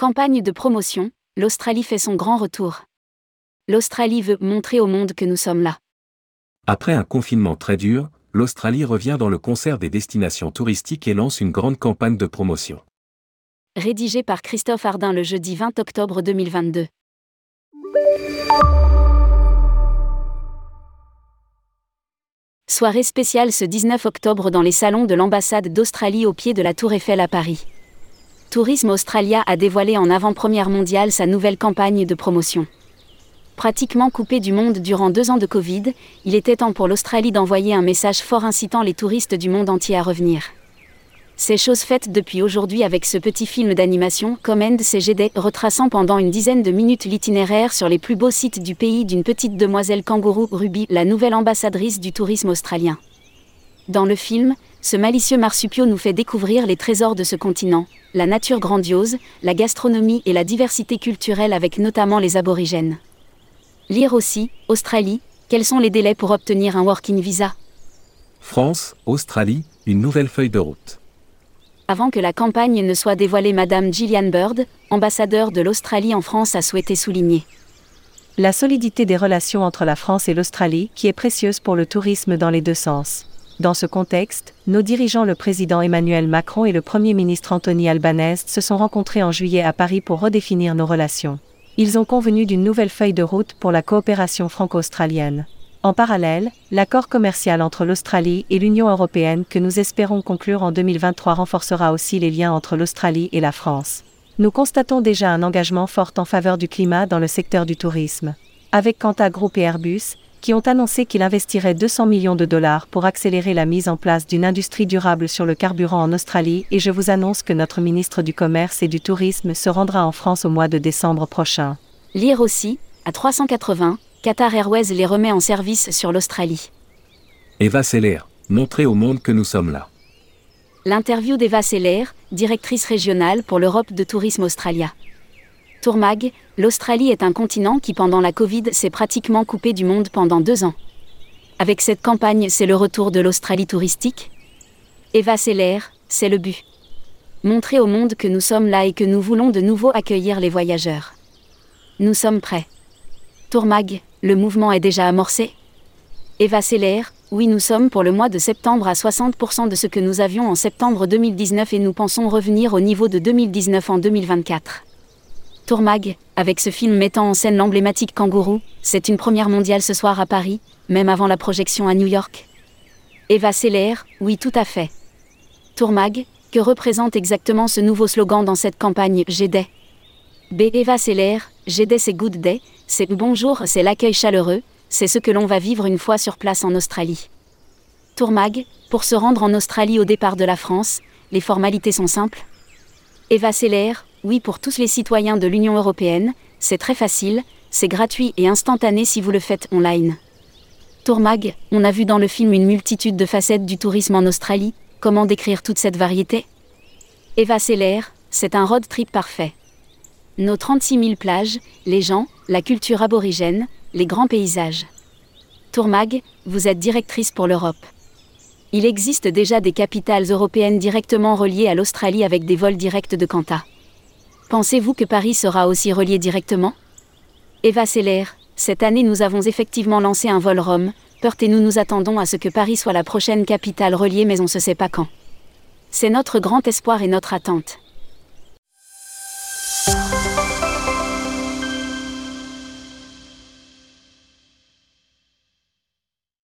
Campagne de promotion, l'Australie fait son grand retour. L'Australie veut montrer au monde que nous sommes là. Après un confinement très dur, l'Australie revient dans le concert des destinations touristiques et lance une grande campagne de promotion. Rédigé par Christophe Ardin le jeudi 20 octobre 2022. Soirée spéciale ce 19 octobre dans les salons de l'ambassade d'Australie au pied de la Tour Eiffel à Paris. Tourisme Australia a dévoilé en avant-première mondiale sa nouvelle campagne de promotion. Pratiquement coupé du monde durant deux ans de Covid, il était temps pour l'Australie d'envoyer un message fort incitant les touristes du monde entier à revenir. C'est chose faite depuis aujourd'hui avec ce petit film d'animation, Command CGD, retraçant pendant une dizaine de minutes l'itinéraire sur les plus beaux sites du pays d'une petite demoiselle kangourou Ruby, la nouvelle ambassadrice du tourisme australien. Dans le film, ce malicieux marsupio nous fait découvrir les trésors de ce continent, la nature grandiose, la gastronomie et la diversité culturelle avec notamment les aborigènes. Lire aussi, Australie, quels sont les délais pour obtenir un working visa? France, Australie, une nouvelle feuille de route. Avant que la campagne ne soit dévoilée, Madame Gillian Bird, ambassadeur de l'Australie en France, a souhaité souligner la solidité des relations entre la France et l'Australie, qui est précieuse pour le tourisme dans les deux sens. Dans ce contexte, nos dirigeants, le président Emmanuel Macron et le Premier ministre Anthony Albanese, se sont rencontrés en juillet à Paris pour redéfinir nos relations. Ils ont convenu d'une nouvelle feuille de route pour la coopération franco-australienne. En parallèle, l'accord commercial entre l'Australie et l'Union européenne que nous espérons conclure en 2023 renforcera aussi les liens entre l'Australie et la France. Nous constatons déjà un engagement fort en faveur du climat dans le secteur du tourisme. Avec Quanta Group et Airbus, qui ont annoncé qu'il investirait 200 millions de dollars pour accélérer la mise en place d'une industrie durable sur le carburant en Australie et je vous annonce que notre ministre du Commerce et du Tourisme se rendra en France au mois de décembre prochain. Lire aussi, à 380, Qatar Airways les remet en service sur l'Australie. Eva Seller, montrer au monde que nous sommes là. L'interview d'Eva Seller, directrice régionale pour l'Europe de Tourisme Australia. Tourmag, l'Australie est un continent qui pendant la Covid s'est pratiquement coupé du monde pendant deux ans. Avec cette campagne, c'est le retour de l'Australie touristique Eva Seller, c'est le but. Montrer au monde que nous sommes là et que nous voulons de nouveau accueillir les voyageurs. Nous sommes prêts. Tourmag, le mouvement est déjà amorcé Eva Seller, oui nous sommes pour le mois de septembre à 60% de ce que nous avions en septembre 2019 et nous pensons revenir au niveau de 2019 en 2024. Tourmag, avec ce film mettant en scène l'emblématique kangourou, c'est une première mondiale ce soir à Paris, même avant la projection à New York. Eva Seller, oui tout à fait. Tourmag, que représente exactement ce nouveau slogan dans cette campagne J'ai B. Eva Seller, J'ai c'est good day, c'est bonjour, c'est l'accueil chaleureux, c'est ce que l'on va vivre une fois sur place en Australie. Tourmag, pour se rendre en Australie au départ de la France, les formalités sont simples. Eva Seller, oui pour tous les citoyens de l'Union européenne, c'est très facile, c'est gratuit et instantané si vous le faites online. Tourmag, on a vu dans le film une multitude de facettes du tourisme en Australie, comment décrire toute cette variété? Eva Seller, c'est un road trip parfait. Nos 36 000 plages, les gens, la culture aborigène, les grands paysages. Tourmag, vous êtes directrice pour l'Europe. Il existe déjà des capitales européennes directement reliées à l'Australie avec des vols directs de Qantas. Pensez-vous que Paris sera aussi relié directement? Eva Seller, cette année nous avons effectivement lancé un vol Rome, Perth et nous nous attendons à ce que Paris soit la prochaine capitale reliée mais on ne sait pas quand. C'est notre grand espoir et notre attente.